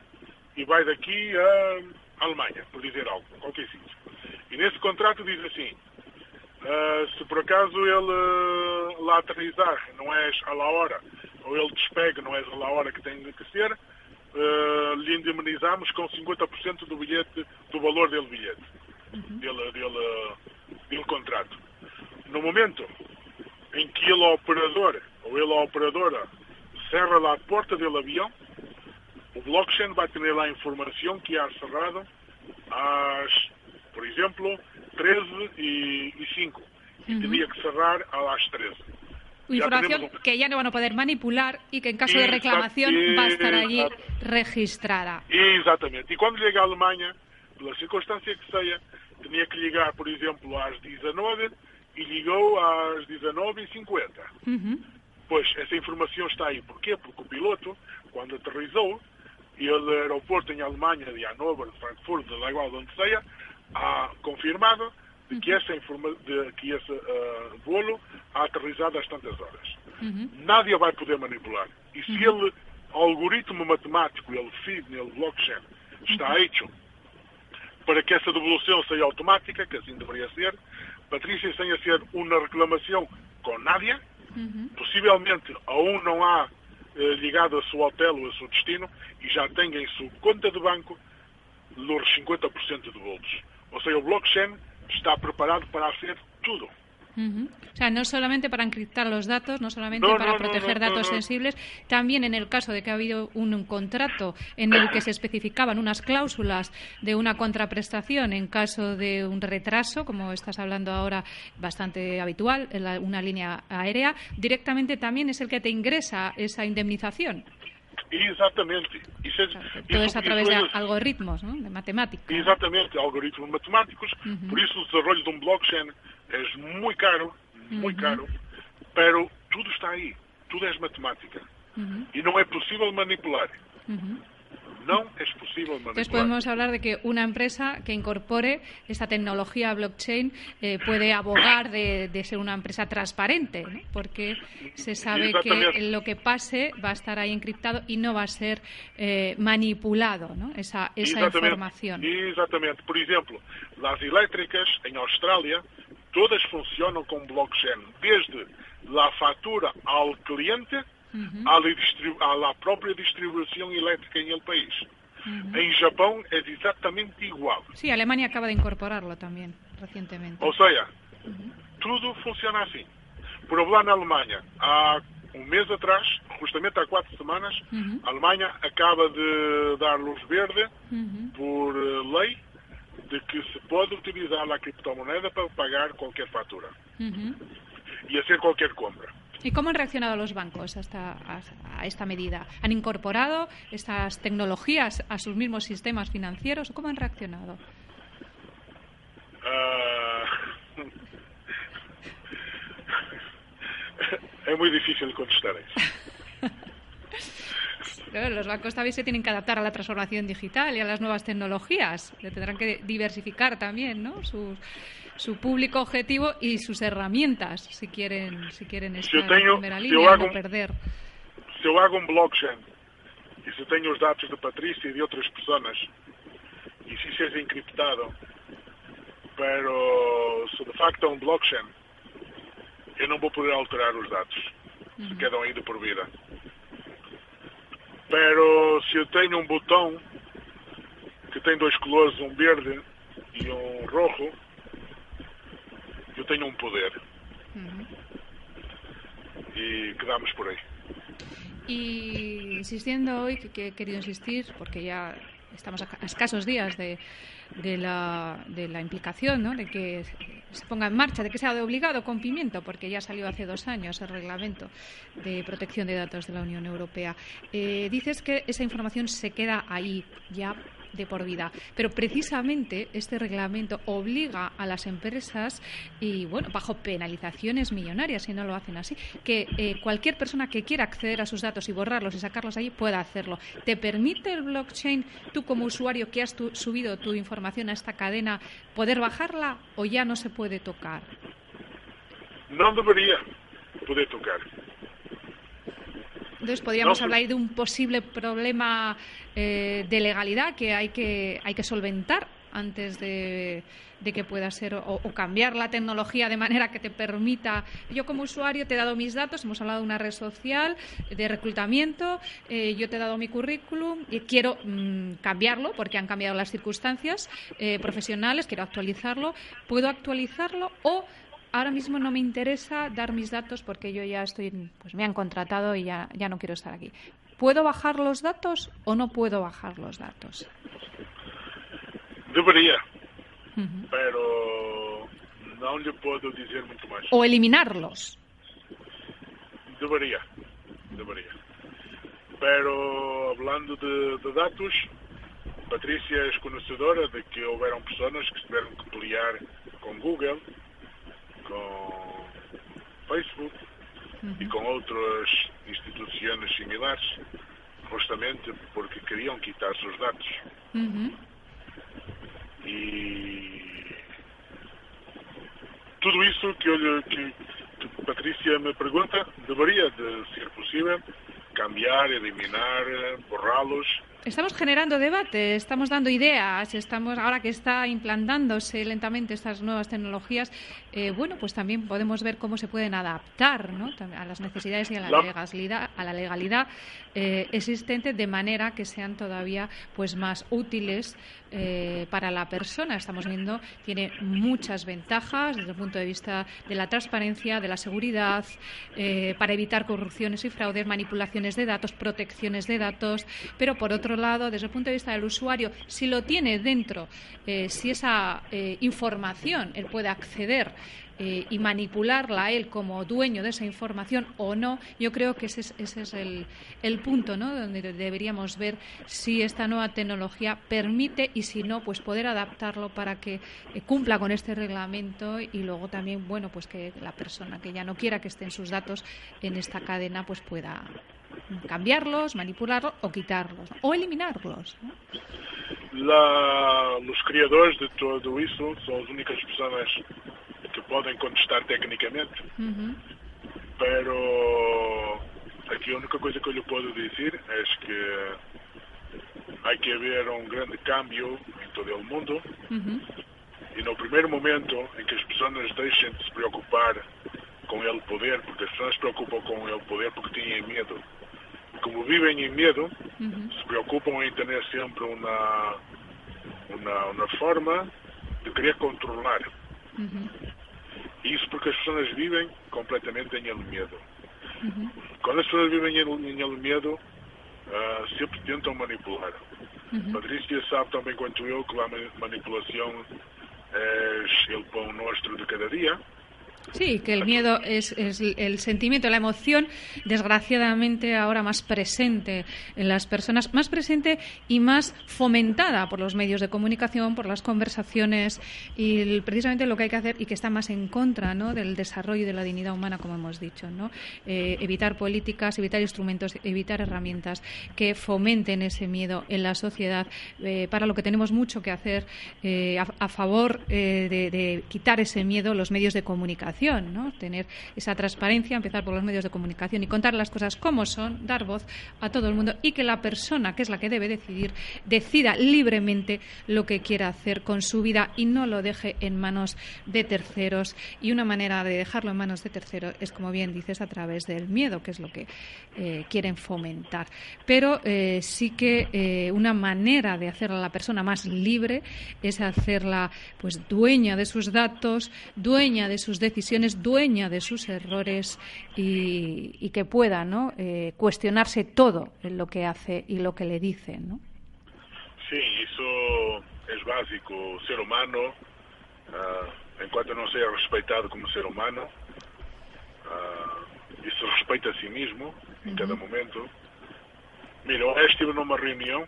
e vai daqui a Alemanha, por dizer algo, qualquer sítio. E nesse contrato diz assim, Uh, se por acaso ele uh, lá aterrizar não é à la hora, ou ele despega não é à la hora que tem que ser, uh, lhe indemnizamos com 50% do bilhete, do valor dele bilhete, uhum. dele, dele, dele contrato. No momento em que ele, operador, ou ele, a operadora, cerra lá a porta do avião, o blockchain vai ter lá a informação que há cerrado às, por exemplo, 13 y, y 5. Y uh -huh. tenía que cerrar a las 13. Información ya que ya no van a poder manipular y que en caso de reclamación va a estar allí registrada. Exatamente. E quando llega a Alemanha, pela circunstância que seja, tinha que ligar, por exemplo, às 19 e ligou às 19h50. Uhum. Pois, essa informação está aí. Porquê? Porque o piloto, quando aterrizou, e o aeroporto em Alemanha, de Hannover, de Frankfurt, de lá igual de onde seja, ha confirmado de que esse, de que esse uh, voo ha aterrizado às tantas horas. Uhum. Nadie vai poder manipular. E se uhum. ele, algoritmo matemático, ele feed, ele blockchain, está uhum. hecho para que essa devolução seja automática, que assim deveria ser, Patrícia sem a ser uma reclamação com Nádia, uhum. possivelmente aún não há eh, ligado a seu hotel ou a seu destino e já tem em sua conta de banco os 50% de votos. O sea, el blockchain está preparado para hacer todo. O sea, no solamente para encriptar los datos, no solamente para proteger datos sensibles, también en el caso de que ha habido un, contrato en el que se especificaban unas cláusulas de una contraprestación en caso de un retraso, como estás hablando ahora, bastante habitual, en una línea aérea, directamente también es el que te ingresa esa indemnización. Exatamente. Isso é, Todo isso, a través de algoritmos, não? de matemática. Exatamente, algoritmos matemáticos. Uhum. Por isso o desenvolvimento de um blockchain é muito caro, muito uhum. caro, pero tudo está aí. Tudo é matemática. Uhum. E não é possível manipular. Posible Entonces podemos hablar de que una empresa que incorpore esta tecnología blockchain eh, puede abogar de, ser una empresa transparente, porque se sabe que lo que pase va a estar ahí encriptado y no va a ser eh, manipulado ¿no? esa, esa información. Exactamente. Por ejemplo, las eléctricas en Australia todas funcionan con blockchain, desde la factura al cliente uhum. à, à, própria distribuição elétrica em el país. Uhum. Em Japão é exatamente igual. Sí, Alemania acaba de incorporarlo também, recentemente. Ou seja, uhum. tudo funciona assim. Por lá na Alemanha, há um mês atrás, justamente há quatro semanas, uhum. a Alemanha acaba de dar luz verde uhum. por eh, lei de que se pode utilizar a criptomoeda para pagar qualquer fatura uhum. e hacer qualquer compra. ¿Y cómo han reaccionado los bancos a esta, medida? ¿Han incorporado estas tecnologías a sus mismos sistemas financieros cómo han reaccionado? Uh... es muy difícil contestar eso. Los bancos también se tienen que adaptar a la transformación digital y a las nuevas tecnologías. Tendrán que diversificar también ¿no? sus, su público objetivo y sus herramientas si quieren si quieren estar en primera línea no perder. Se eu hago um blockchain e se tenho os dados de Patrícia e de outras pessoas e se seja encriptado, pero se de facto é um blockchain, eu não vou poder alterar os dados. Uhum. Se quedam de por vida. Pero se eu tenho um botão que tem dois colores, um verde e um rojo, eu tenho um poder. Uhum. E quedamos por aí. Y insistiendo hoy, que, he querido insistir, porque ya estamos a escasos días de, de, la, de la implicación, ¿no? de que se ponga en marcha, de que sea de obligado cumplimiento, porque ya salió hace dos años el reglamento de protección de datos de la Unión Europea. Eh, dices que esa información se queda ahí ya de por vida. Pero precisamente este reglamento obliga a las empresas, y bueno, bajo penalizaciones millonarias si no lo hacen así, que eh, cualquier persona que quiera acceder a sus datos y borrarlos y sacarlos allí pueda hacerlo. ¿Te permite el blockchain, tú como usuario que has subido tu información a esta cadena, poder bajarla o ya no se puede tocar? No debería poder tocar. Entonces podríamos hablar de un posible problema eh, de legalidad que hay que hay que solventar antes de, que pueda ser o, cambiar la tecnología de manera que te permita. Yo como usuario te he dado mis datos, hemos hablado de una red social de reclutamiento, eh, yo te he dado mi currículum y quiero mm, cambiarlo porque han cambiado las circunstancias eh, profesionales, quiero actualizarlo. ¿Puedo actualizarlo o ahora mismo no me interesa dar mis datos porque yo ya estoy, pues me han contratado y ya, ya no quiero estar aquí. ¿Puedo bajar los datos o no puedo bajar los datos? Debería, pero no le puedo decir mucho más. ¿O eliminarlos? Debería, debería. Pero hablando de, de datos, Patrícia es conocedora de que houveram personas que tiveram que pelear con Google com Facebook uhum. e com outras instituições similares, justamente porque queriam quitar seus dados. Uhum. E tudo isso que, eu, que, que Patrícia me pergunta deveria de ser possível cambiar, eliminar, borrá-los Estamos generando debate, estamos dando ideas, estamos ahora que está implantándose lentamente estas nuevas tecnologías, eh, bueno, pues también podemos ver cómo se pueden adaptar ¿no? a las necesidades y a la legalidad, a la legalidad eh, existente de manera que sean todavía pues más útiles eh, para la persona. Estamos viendo tiene muchas ventajas desde el punto de vista de la transparencia, de la seguridad, para evitar corrupciones y fraudes, manipulaciones de datos, protecciones de datos, pero por otro lado, desde el punto de vista del usuario, si lo tiene dentro, eh, si esa eh, información él puede acceder eh, y manipularla a él como dueño de esa información o no, yo creo que ese es, ese es el, el, punto ¿no? donde deberíamos ver si esta nueva tecnología permite y si no, pues poder adaptarlo para que cumpla con este reglamento y luego también, bueno, pues que la persona que ya no quiera que estén sus datos en esta cadena, pues pueda cambiarlos, manipularlos o quitarlos o eliminarlos. ¿no? La, los criadores de todo isso são as únicas pessoas que podem contestar tecnicamente. Uhum. Pero aqui a única coisa que eu lhe posso dizer é que há que haver um grande cambio em todo o mundo. Uhum. E no primeiro momento em que as pessoas deixem de se preocupar com o poder, porque as pessoas se preocupam com o poder porque têm medo como viven en miedo, se preocupan en tener siempre una, una, una forma de querer controlar. Y eso porque las personas viven completamente en el miedo. Cuando las personas viven en, el miedo, uh, siempre tentan manipular. Patricia sabe también cuanto yo que la manipulación es el pan nuestro de cada día. Sí, que el miedo es, el sentimiento, la emoción, desgraciadamente ahora más presente en las personas, más presente y más fomentada por los medios de comunicación, por las conversaciones y precisamente lo que hay que hacer y que está más en contra ¿no? del desarrollo de la dignidad humana, como hemos dicho. ¿no? Eh, evitar políticas, evitar instrumentos, evitar herramientas que fomenten ese miedo en la sociedad, eh, para lo que tenemos mucho que hacer eh, a, favor de quitar ese miedo los medios de comunicación ¿no? Tener esa transparencia, empezar por los medios de comunicación y contar las cosas como son, dar voz a todo el mundo y que la persona, que es la que debe decidir, decida libremente lo que quiera hacer con su vida y no lo deje en manos de terceros. Y una manera de dejarlo en manos de terceros es, como bien dices, a través del miedo, que es lo que eh, quieren fomentar. Pero eh, sí que eh, una manera de hacer a la persona más libre es hacerla pues dueña de sus datos, dueña de sus decisiones dueña de sus errores y, que pueda ¿no? eh, cuestionarse todo en lo que hace y lo que le dice. ¿no? Sí, eso es básico. Ser humano, uh, en cuanto no sea respetado como ser humano, uh, y se respeta a sí mismo en uh -huh. cada momento. Mira, hoje estive numa reunião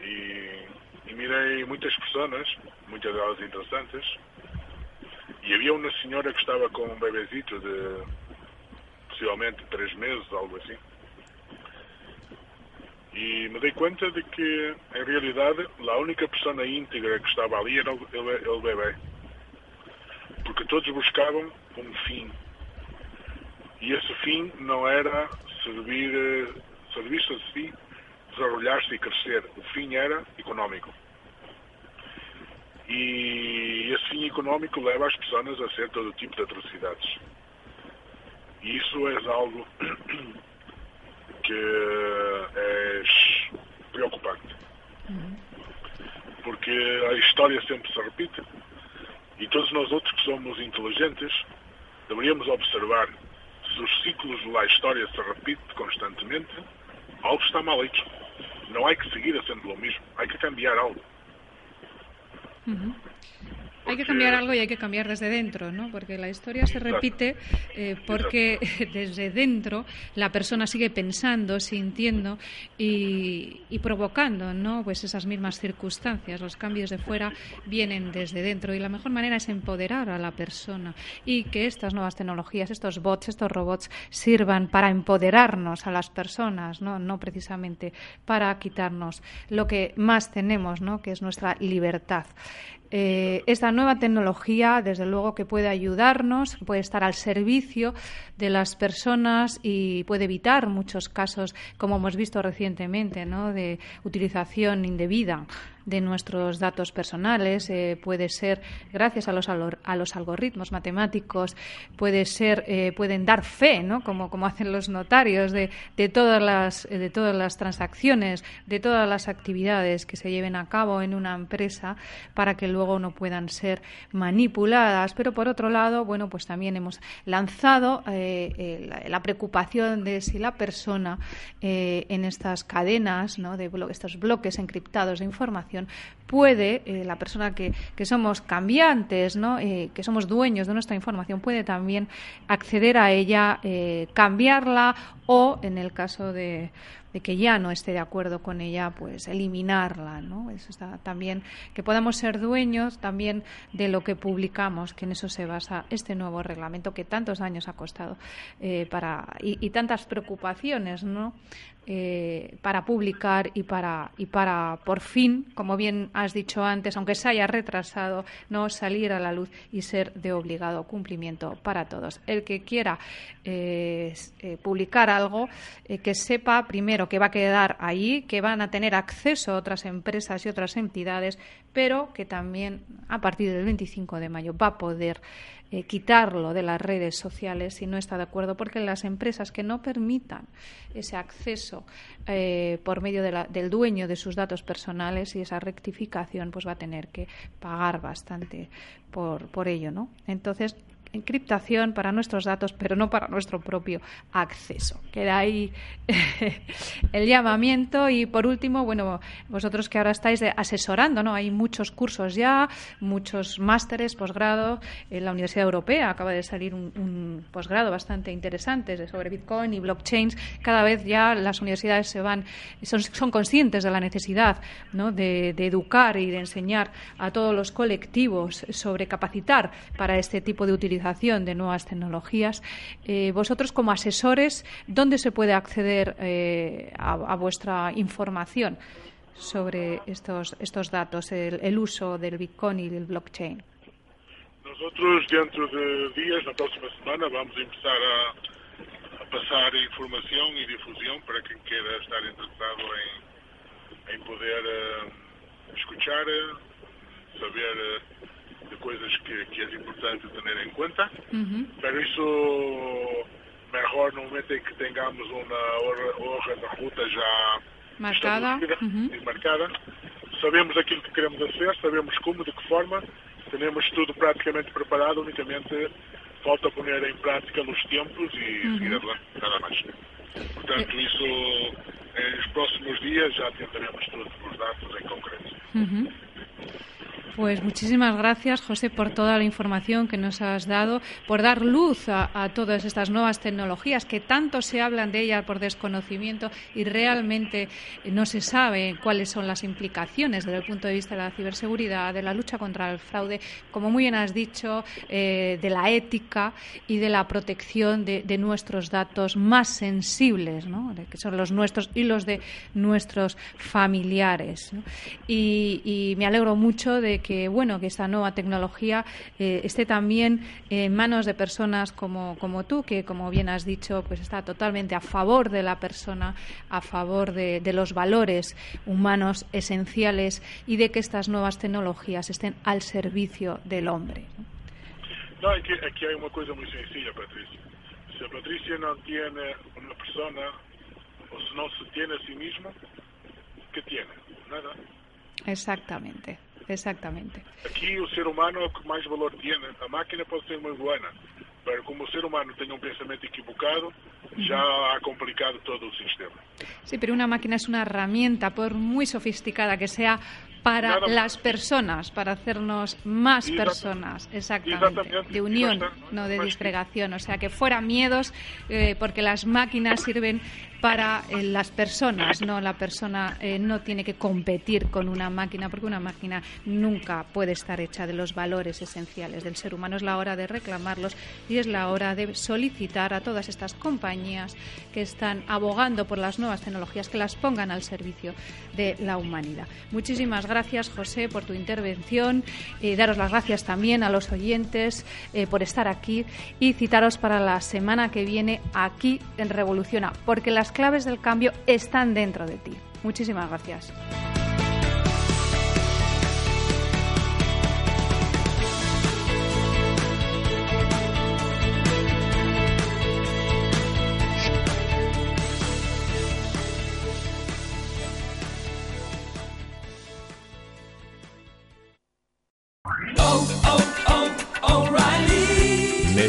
e, e mirei muitas pessoas, muitas delas interessantes, e havia uma senhora que estava com um bebezito de possivelmente três meses, algo assim. E me dei conta de que, em realidade, a única pessoa íntegra que estava ali era o, bebê. Porque todos buscavam um fim. E esse fim não era servir, servir-se a si, desarrollar-se e crescer, o fim era económico. E esse fim económico leva as pessoas a ser todo tipo de atrocidades. E isso é algo que é preocupante. Porque a história sempre se repite e todos nós outros que somos inteligentes deveríamos observar se os ciclos da história se repetem constantemente, algo está mal hecho. Não há que seguir sendo o mesmo, há que cambiar algo. Mm-hmm. Hay que cambiar algo y hay que cambiar desde dentro, ¿no? Porque la historia se repite eh, porque desde dentro la persona sigue pensando, sintiendo y, y, provocando, ¿no? Pues esas mismas circunstancias. Los cambios de fuera vienen desde dentro y la mejor manera es empoderar a la persona y que estas nuevas tecnologías, estos bots, estos robots sirvan para empoderarnos a las personas, ¿no? No precisamente para quitarnos lo que más tenemos, ¿no? Que es nuestra libertad. Eh, esta nueva tecnología, desde luego, que puede ayudarnos, puede estar al servicio de las personas y puede evitar muchos casos, como hemos visto recientemente, ¿no? de utilización indebida de nuestros datos personales, eh, puede ser gracias a los, a los algoritmos matemáticos, puede ser, eh, pueden dar fe, ¿no? como, como hacen los notarios, de, de, todas las, de todas las transacciones, de todas las actividades que se lleven a cabo en una empresa para que luego no puedan ser manipuladas. Pero por otro lado, bueno, pues también hemos lanzado eh, la, la, preocupación de si la persona en estas cadenas, ¿no? de blo estos bloques encriptados de información, puede, eh, la persona que, que, somos cambiantes, ¿no? Eh, que somos dueños de nuestra información, puede también acceder a ella, eh, cambiarla o, en el caso de, que ya no esté de acuerdo con ella, pues eliminarla. ¿no? Eso está también que podamos ser dueños también de lo que publicamos, que en eso se basa este nuevo reglamento que tantos años ha costado para, y, y tantas preocupaciones ¿no? Eh, para publicar y para, y para, por fin, como bien has dicho antes, aunque se haya retrasado, no salir a la luz y ser de obligado cumplimiento para todos. El que quiera eh, eh, publicar algo, que sepa primero que va a quedar ahí, que van a tener acceso a otras empresas y otras entidades, pero que también a partir del 25 de mayo va a poder eh, quitarlo de las redes sociales si no está de acuerdo, porque las empresas que no permitan ese acceso eh, por medio de la, del dueño de sus datos personales y esa rectificación, pues va a tener que pagar bastante por, por ello, ¿no? Entonces, encriptación para nuestros datos, pero no para nuestro propio acceso. Queda ahí el llamamiento y por último, bueno, vosotros que ahora estáis asesorando, ¿no? Hay muchos cursos ya, muchos másteres, posgrado. En la Universidad Europea acaba de salir un, posgrado bastante interesante sobre Bitcoin y blockchains. Cada vez ya las universidades se van, son, son conscientes de la necesidad ¿no? de, educar y de enseñar a todos los colectivos sobre capacitar para este tipo de utilización de nuevas tecnologías. Eh, vosotros, como asesores, ¿dónde se puede acceder eh, a, vuestra información sobre estos, estos datos, el, uso del Bitcoin y del blockchain? Nosotros, dentro de días, la próxima semana, vamos a empezar a, a pasar información y difusión para quien quiera estar interesado en, en poder uh, escuchar, saber de coisas que, que é importante ter em conta. Uhum. Pero isso, melhor no momento em que tenhamos uma hoja da ruta já marcada, uhum. marcada. Sabemos aquilo que queremos fazer, sabemos como, de que forma, temos tudo praticamente preparado, unicamente falta pôr em prática nos tempos e uhum. seguir adelante, nada mais. Portanto, isso, nos próximos dias já tentaremos todos os dados em concreto. Uhum. Pues muchísimas gracias, José, por toda la información que nos has dado, por dar luz a, todas estas nuevas tecnologías que tanto se hablan de ellas por desconocimiento y realmente no se sabe cuáles son las implicaciones desde el punto de vista de la ciberseguridad, de la lucha contra el fraude, como muy bien has dicho, eh, de la ética y de la protección de, de nuestros datos más sensibles, ¿no? que son los nuestros y los de nuestros familiares. Y, y me alegro mucho de que que, bueno, que esta nueva tecnología eh, esté también en manos de personas como, como tú, que, como bien has dicho, pues está totalmente a favor de la persona, a favor de, de los valores humanos esenciales y de que estas nuevas tecnologías estén al servicio del hombre. No, aquí, aquí hay una cosa muy sencilla, Patricia. Si Patricia no tiene una persona, o si no se tiene a sí mismo, ¿qué tiene? Nada. Exactamente, exactamente. Aquí el ser humano es el que más valor tiene. La máquina puede ser muy buena, pero como el ser humano tiene un pensamiento equivocado, ya ha complicado todo el sistema. Sí, pero una máquina es una herramienta, por muy sofisticada que sea, para Nada más. las personas, para hacernos más Exacto. personas, exactamente, Exactamente. de unión, no de más disgregación, o sea, que fuera miedos, eh, porque las máquinas sirven para eh, las personas, no la persona eh, no tiene que competir con una máquina, porque una máquina nunca puede estar hecha de los valores esenciales del ser humano. Es la hora de reclamarlos y es la hora de solicitar a todas estas compañías que están abogando por las nuevas tecnologías que las pongan al servicio de la humanidad. Muchísimas gracias, José, por tu intervención. Eh, daros las gracias también a los oyentes eh, por estar aquí y citaros para la semana que viene aquí en Revoluciona, porque las claves del cambio están dentro de ti. Muchísimas gracias.